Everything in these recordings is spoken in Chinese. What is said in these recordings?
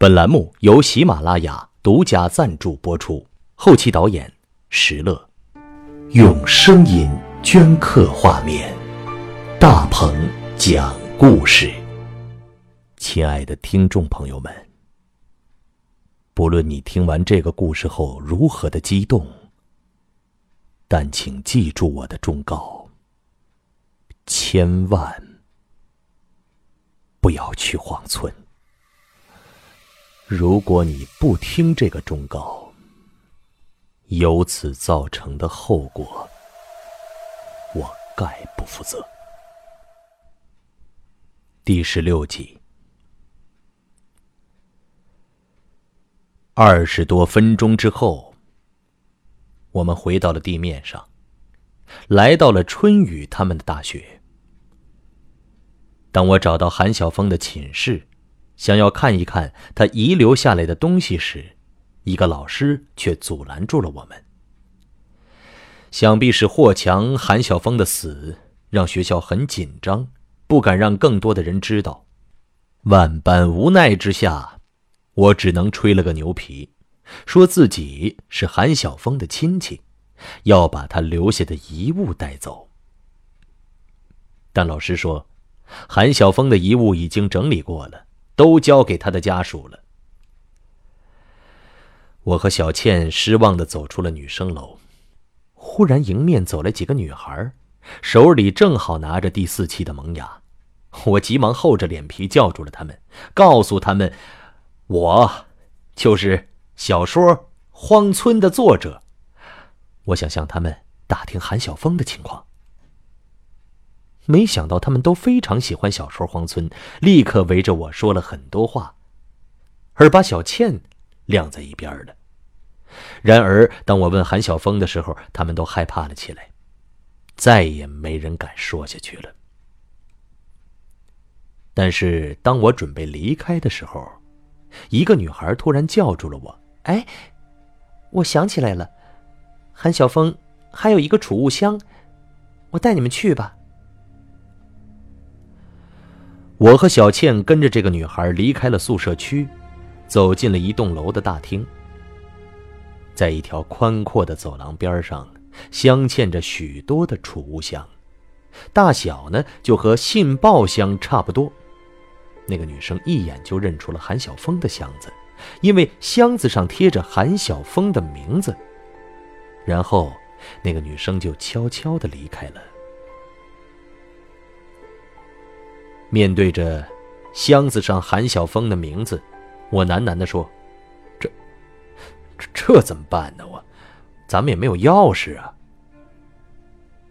本栏目由喜马拉雅独家赞助播出，后期导演石乐，用声音镌刻画面，大鹏讲故事。亲爱的听众朋友们，不论你听完这个故事后如何的激动，但请记住我的忠告：千万不要去荒村。如果你不听这个忠告，由此造成的后果，我概不负责。第十六集，二十多分钟之后，我们回到了地面上，来到了春雨他们的大学。当我找到韩晓峰的寝室。想要看一看他遗留下来的东西时，一个老师却阻拦住了我们。想必是霍强、韩晓峰的死让学校很紧张，不敢让更多的人知道。万般无奈之下，我只能吹了个牛皮，说自己是韩晓峰的亲戚，要把他留下的遗物带走。但老师说，韩晓峰的遗物已经整理过了。都交给他的家属了。我和小倩失望的走出了女生楼，忽然迎面走来几个女孩，手里正好拿着第四期的《萌芽》，我急忙厚着脸皮叫住了他们，告诉他们，我就是小说《荒村》的作者，我想向他们打听韩晓峰的情况。没想到他们都非常喜欢小说《荒村》，立刻围着我说了很多话，而把小倩晾在一边了。然而，当我问韩晓峰的时候，他们都害怕了起来，再也没人敢说下去了。但是，当我准备离开的时候，一个女孩突然叫住了我：“哎，我想起来了，韩晓峰还有一个储物箱，我带你们去吧。”我和小倩跟着这个女孩离开了宿舍区，走进了一栋楼的大厅。在一条宽阔的走廊边上，镶嵌着许多的储物箱，大小呢就和信报箱差不多。那个女生一眼就认出了韩晓峰的箱子，因为箱子上贴着韩晓峰的名字。然后，那个女生就悄悄地离开了。面对着箱子上韩晓峰的名字，我喃喃地说：“这、这、这怎么办呢？我，咱们也没有钥匙啊。”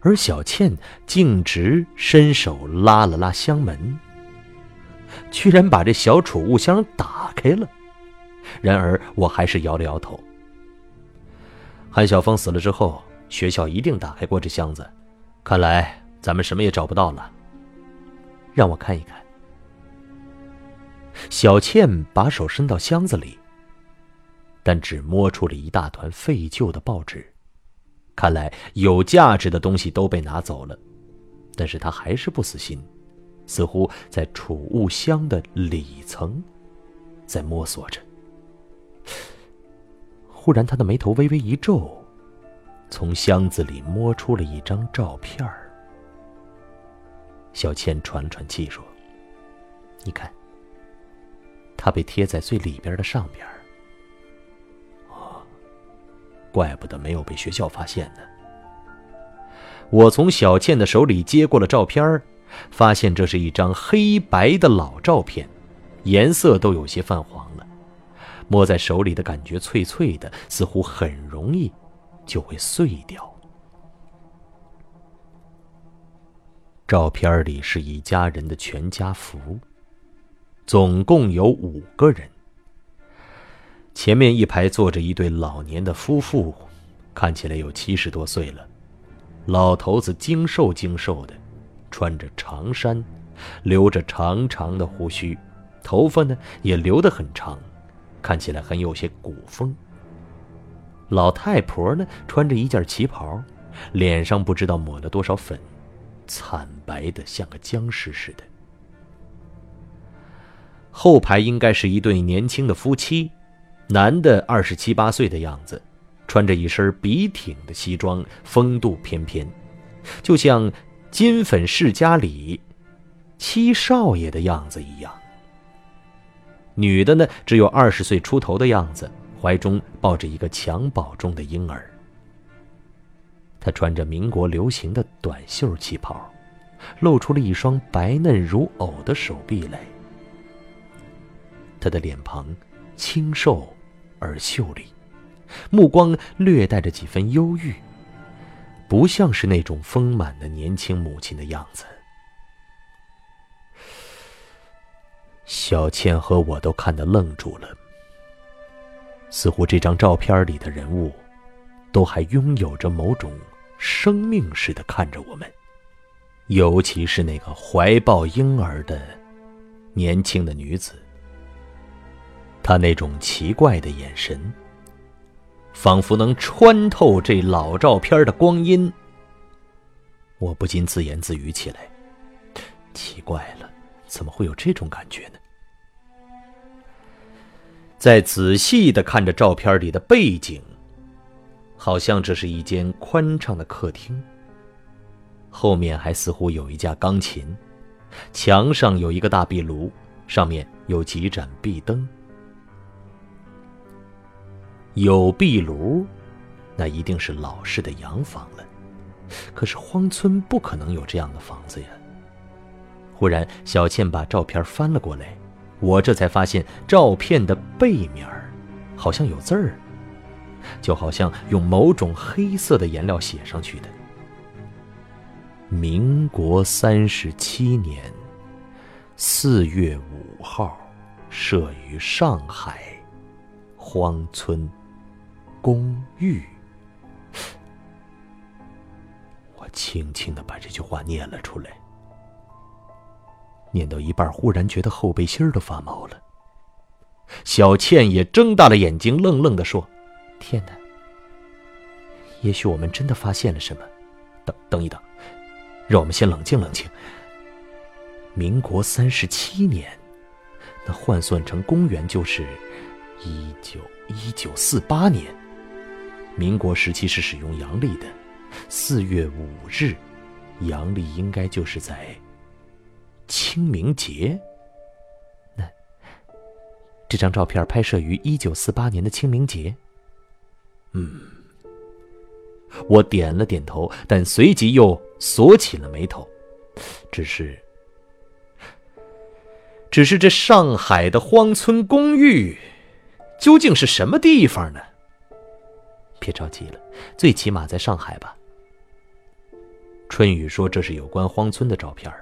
而小倩径直伸手拉了拉箱门，居然把这小储物箱打开了。然而我还是摇了摇头。韩晓峰死了之后，学校一定打开过这箱子，看来咱们什么也找不到了。让我看一看。小倩把手伸到箱子里，但只摸出了一大团废旧的报纸。看来有价值的东西都被拿走了，但是她还是不死心，似乎在储物箱的里层在摸索着。忽然，她的眉头微微一皱，从箱子里摸出了一张照片儿。小倩喘了喘气说：“你看，它被贴在最里边的上边。哦，怪不得没有被学校发现呢。”我从小倩的手里接过了照片，发现这是一张黑白的老照片，颜色都有些泛黄了，摸在手里的感觉脆脆的，似乎很容易就会碎掉。照片里是一家人的全家福，总共有五个人。前面一排坐着一对老年的夫妇，看起来有七十多岁了。老头子精瘦精瘦的，穿着长衫，留着长长的胡须，头发呢也留得很长，看起来很有些古风。老太婆呢穿着一件旗袍，脸上不知道抹了多少粉。惨白的像个僵尸似的。后排应该是一对年轻的夫妻，男的二十七八岁的样子，穿着一身笔挺的西装，风度翩翩，就像金粉世家里七少爷的样子一样。女的呢，只有二十岁出头的样子，怀中抱着一个襁褓中的婴儿。她穿着民国流行的短袖旗袍，露出了一双白嫩如藕的手臂来。她的脸庞清瘦而秀丽，目光略带着几分忧郁，不像是那种丰满的年轻母亲的样子。小倩和我都看得愣住了，似乎这张照片里的人物，都还拥有着某种生命似的看着我们。尤其是那个怀抱婴儿的年轻的女子，她那种奇怪的眼神，仿佛能穿透这老照片的光阴。我不禁自言自语起来：奇怪了。怎么会有这种感觉呢？再仔细的看着照片里的背景，好像这是一间宽敞的客厅。后面还似乎有一架钢琴，墙上有一个大壁炉，上面有几盏壁灯。有壁炉，那一定是老式的洋房了。可是荒村不可能有这样的房子呀。忽然，小倩把照片翻了过来，我这才发现照片的背面好像有字儿，就好像用某种黑色的颜料写上去的。民国三十七年四月五号，设于上海荒村公寓。我轻轻的把这句话念了出来。念到一半，忽然觉得后背心儿都发毛了。小倩也睁大了眼睛，愣愣的说：“天哪！也许我们真的发现了什么。等等一等，让我们先冷静冷静。民国三十七年，那换算成公元就是一九一九四八年。民国时期是使用阳历的，四月五日，阳历应该就是在。”清明节，那这张照片拍摄于一九四八年的清明节。嗯，我点了点头，但随即又锁起了眉头。只是，只是这上海的荒村公寓究竟是什么地方呢？别着急了，最起码在上海吧。春雨说这是有关荒村的照片。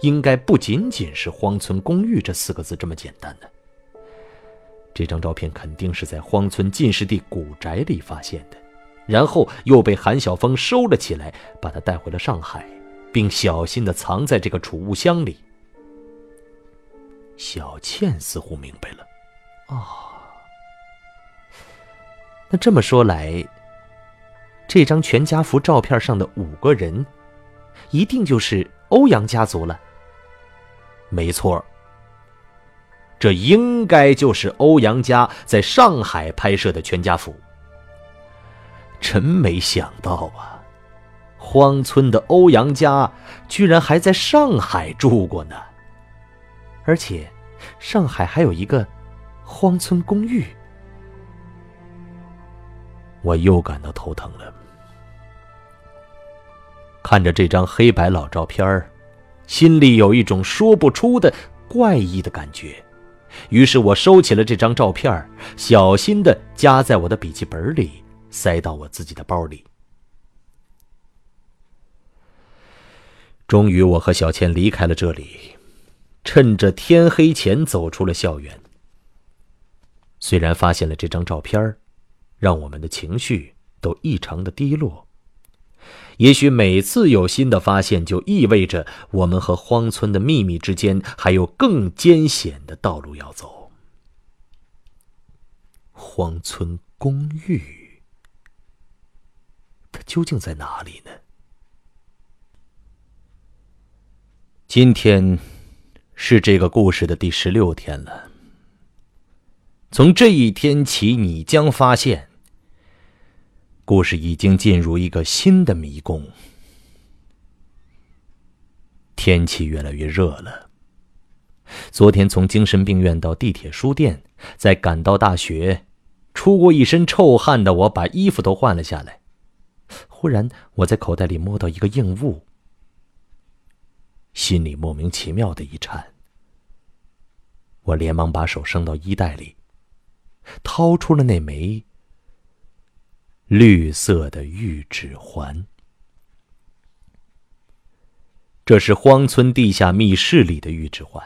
应该不仅仅是“荒村公寓”这四个字这么简单的。这张照片肯定是在荒村进士第古宅里发现的，然后又被韩晓峰收了起来，把他带回了上海，并小心的藏在这个储物箱里。小倩似乎明白了，哦，那这么说来，这张全家福照片上的五个人，一定就是。欧阳家族了。没错，这应该就是欧阳家在上海拍摄的全家福。真没想到啊，荒村的欧阳家居然还在上海住过呢，而且上海还有一个荒村公寓。我又感到头疼了。看着这张黑白老照片心里有一种说不出的怪异的感觉。于是我收起了这张照片小心的夹在我的笔记本里，塞到我自己的包里。终于，我和小倩离开了这里，趁着天黑前走出了校园。虽然发现了这张照片让我们的情绪都异常的低落。也许每次有新的发现，就意味着我们和荒村的秘密之间还有更艰险的道路要走。荒村公寓，它究竟在哪里呢？今天是这个故事的第十六天了。从这一天起，你将发现，故事已经进入一个新的迷宫。天气越来越热了。昨天从精神病院到地铁书店，再赶到大学，出过一身臭汗的我，把衣服都换了下来。忽然，我在口袋里摸到一个硬物，心里莫名其妙的一颤。我连忙把手伸到衣袋里。掏出了那枚绿色的玉指环，这是荒村地下密室里的玉指环，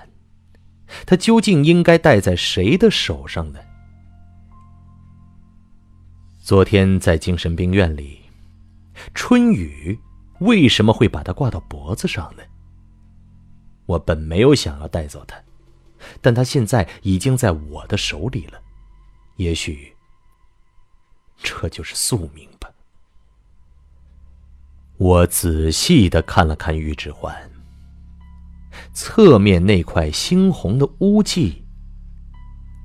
它究竟应该戴在谁的手上呢？昨天在精神病院里，春雨为什么会把它挂到脖子上呢？我本没有想要带走它，但它现在已经在我的手里了。也许，这就是宿命吧。我仔细的看了看玉指环，侧面那块猩红的污迹，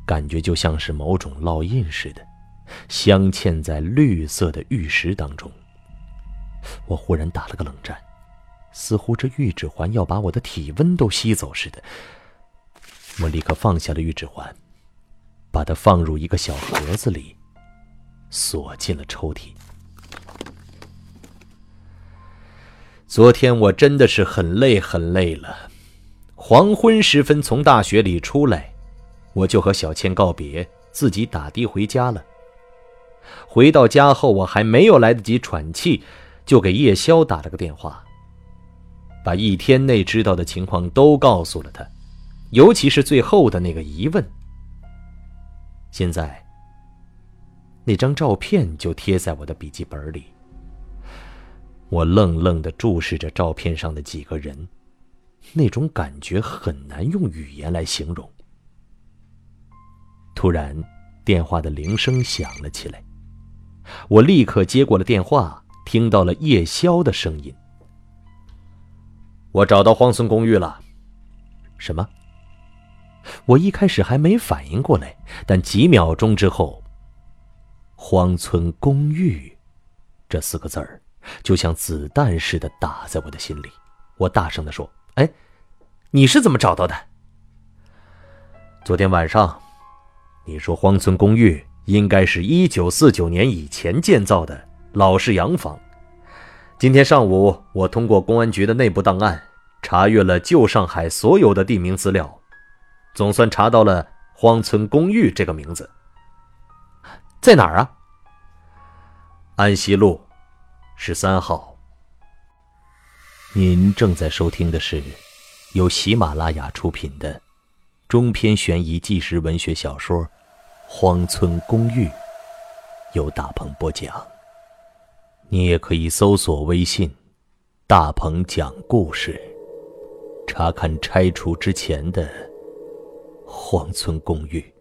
感觉就像是某种烙印似的，镶嵌在绿色的玉石当中。我忽然打了个冷战，似乎这玉指环要把我的体温都吸走似的。我立刻放下了玉指环。把它放入一个小盒子里，锁进了抽屉。昨天我真的是很累很累了，黄昏时分从大学里出来，我就和小倩告别，自己打的回家了。回到家后，我还没有来得及喘气，就给叶宵打了个电话，把一天内知道的情况都告诉了他，尤其是最后的那个疑问。现在，那张照片就贴在我的笔记本里。我愣愣的注视着照片上的几个人，那种感觉很难用语言来形容。突然，电话的铃声响了起来，我立刻接过了电话，听到了叶宵的声音：“我找到荒村公寓了。”什么？我一开始还没反应过来，但几秒钟之后，“荒村公寓”这四个字儿就像子弹似的打在我的心里。我大声的说：“哎，你是怎么找到的？”昨天晚上，你说荒村公寓应该是一九四九年以前建造的老式洋房。今天上午，我通过公安局的内部档案，查阅了旧上海所有的地名资料。总算查到了荒村公寓这个名字，在哪儿啊？安溪路十三号。您正在收听的是由喜马拉雅出品的中篇悬疑纪实文学小说《荒村公寓》，由大鹏播讲。你也可以搜索微信“大鹏讲故事”，查看拆除之前的。荒村公寓。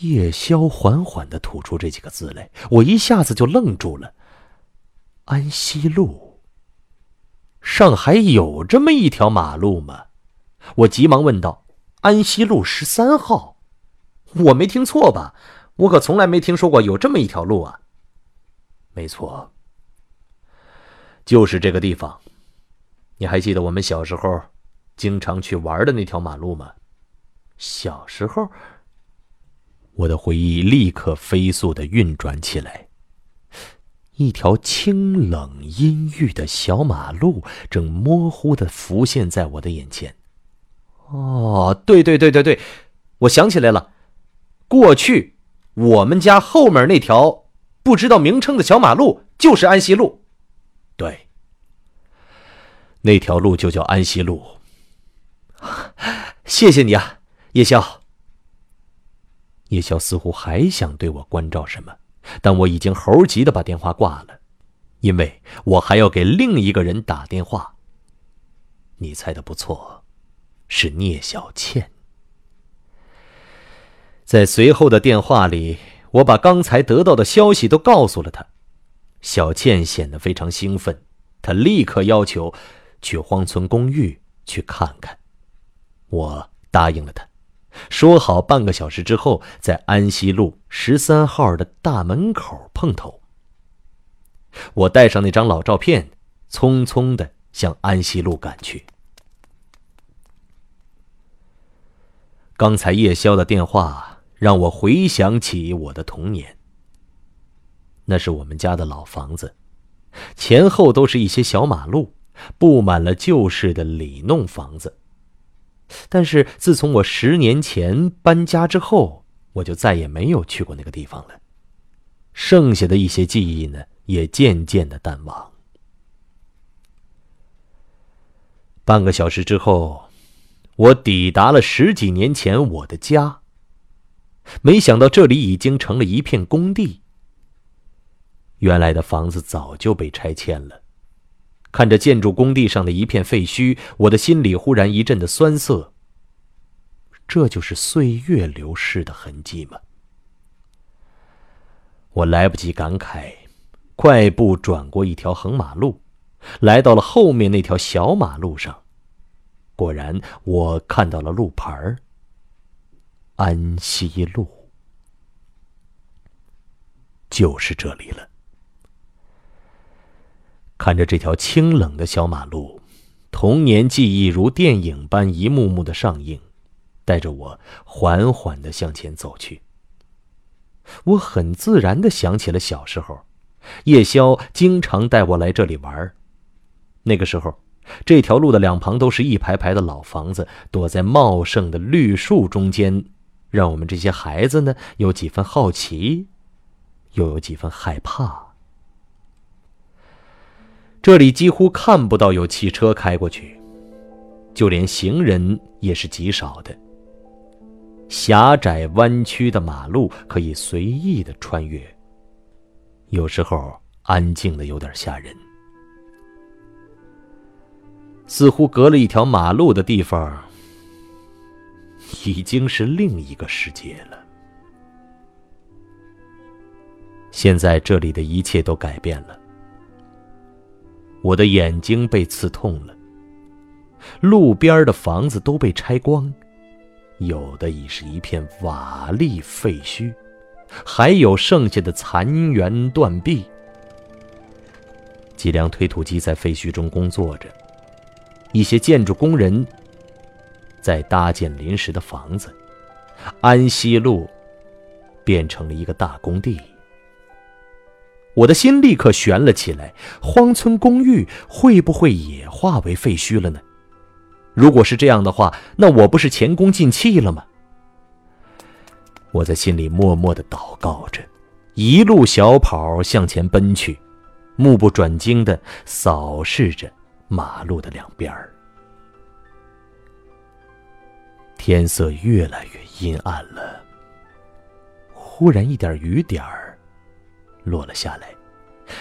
叶宵缓缓的吐出这几个字来，我一下子就愣住了。安西路。上海有这么一条马路吗？我急忙问道。安西路十三号，我没听错吧？我可从来没听说过有这么一条路啊。没错，就是这个地方。你还记得我们小时候？经常去玩的那条马路吗？小时候，我的回忆立刻飞速的运转起来。一条清冷阴郁的小马路正模糊的浮现在我的眼前。哦，对对对对对，我想起来了，过去我们家后面那条不知道名称的小马路就是安溪路。对，那条路就叫安溪路。谢谢你啊，叶宵。叶宵似乎还想对我关照什么，但我已经猴急的把电话挂了，因为我还要给另一个人打电话。你猜的不错，是聂小倩。在随后的电话里，我把刚才得到的消息都告诉了他。小倩显得非常兴奋，她立刻要求去荒村公寓。去看看。我答应了她，说好半个小时之后在安西路十三号的大门口碰头。我带上那张老照片，匆匆的向安西路赶去。刚才夜宵的电话让我回想起我的童年。那是我们家的老房子，前后都是一些小马路，布满了旧式的里弄房子。但是自从我十年前搬家之后，我就再也没有去过那个地方了。剩下的一些记忆呢，也渐渐的淡忘。半个小时之后，我抵达了十几年前我的家。没想到这里已经成了一片工地。原来的房子早就被拆迁了，看着建筑工地上的一片废墟，我的心里忽然一阵的酸涩。这就是岁月流逝的痕迹吗？我来不及感慨，快步转过一条横马路，来到了后面那条小马路上。果然，我看到了路牌儿——安西路，就是这里了。看着这条清冷的小马路，童年记忆如电影般一幕幕的上映，带着我缓缓的向前走去。我很自然的想起了小时候，夜宵经常带我来这里玩。那个时候，这条路的两旁都是一排排的老房子，躲在茂盛的绿树中间，让我们这些孩子呢有几分好奇，又有几分害怕。这里几乎看不到有汽车开过去，就连行人也是极少的。狭窄弯曲的马路可以随意的穿越，有时候安静的有点吓人。似乎隔了一条马路的地方，已经是另一个世界了。现在这里的一切都改变了。我的眼睛被刺痛了。路边的房子都被拆光，有的已是一片瓦砾废墟，还有剩下的残垣断壁。几辆推土机在废墟中工作着，一些建筑工人在搭建临时的房子。安西路变成了一个大工地。我的心立刻悬了起来，荒村公寓会不会也化为废墟了呢？如果是这样的话，那我不是前功尽弃了吗？我在心里默默的祷告着，一路小跑向前奔去，目不转睛的扫视着马路的两边天色越来越阴暗了，忽然一点雨点儿。落了下来，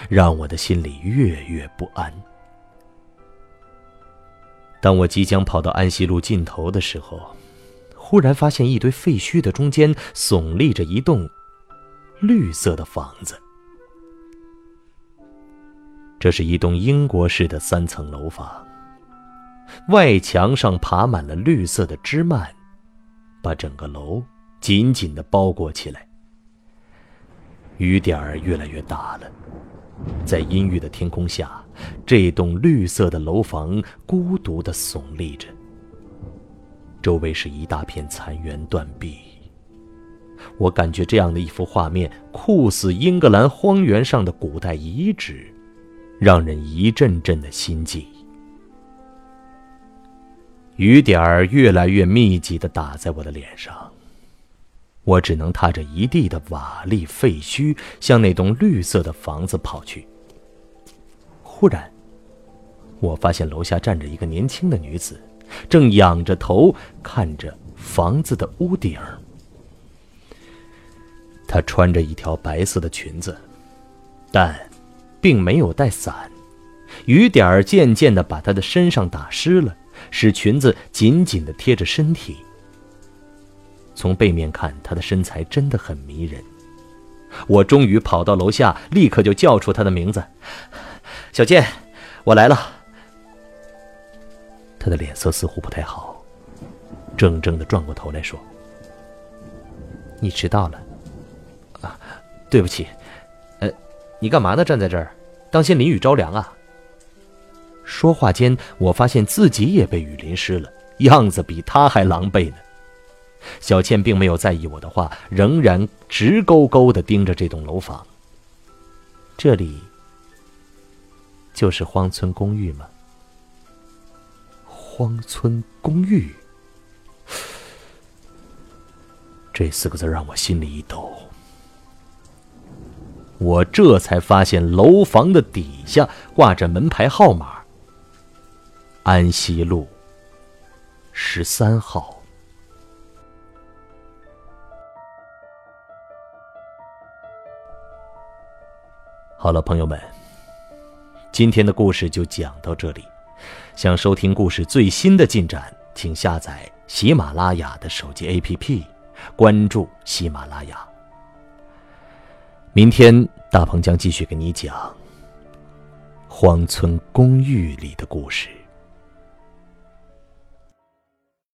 让我的心里越越不安。当我即将跑到安西路尽头的时候，忽然发现一堆废墟的中间耸立着一栋绿色的房子。这是一栋英国式的三层楼房，外墙上爬满了绿色的枝蔓，把整个楼紧紧的包裹起来。雨点儿越来越大了，在阴郁的天空下，这栋绿色的楼房孤独的耸立着，周围是一大片残垣断壁。我感觉这样的一幅画面，酷似英格兰荒原上的古代遗址，让人一阵阵的心悸。雨点儿越来越密集的打在我的脸上。我只能踏着一地的瓦砾废墟，向那栋绿色的房子跑去。忽然，我发现楼下站着一个年轻的女子，正仰着头看着房子的屋顶。她穿着一条白色的裙子，但并没有带伞。雨点儿渐渐的把她的身上打湿了，使裙子紧紧的贴着身体。从背面看，她的身材真的很迷人。我终于跑到楼下，立刻就叫出她的名字：“小健，我来了。”他的脸色似乎不太好，怔怔的转过头来说：“你迟到了。”啊，对不起。呃，你干嘛呢？站在这儿，当心淋雨着凉啊！说话间，我发现自己也被雨淋湿了，样子比他还狼狈呢。小倩并没有在意我的话，仍然直勾勾的盯着这栋楼房。这里就是荒村公寓吗？荒村公寓，这四个字让我心里一抖。我这才发现楼房的底下挂着门牌号码：安西路十三号。好了，朋友们，今天的故事就讲到这里。想收听故事最新的进展，请下载喜马拉雅的手机 APP，关注喜马拉雅。明天大鹏将继续给你讲《荒村公寓》里的故事。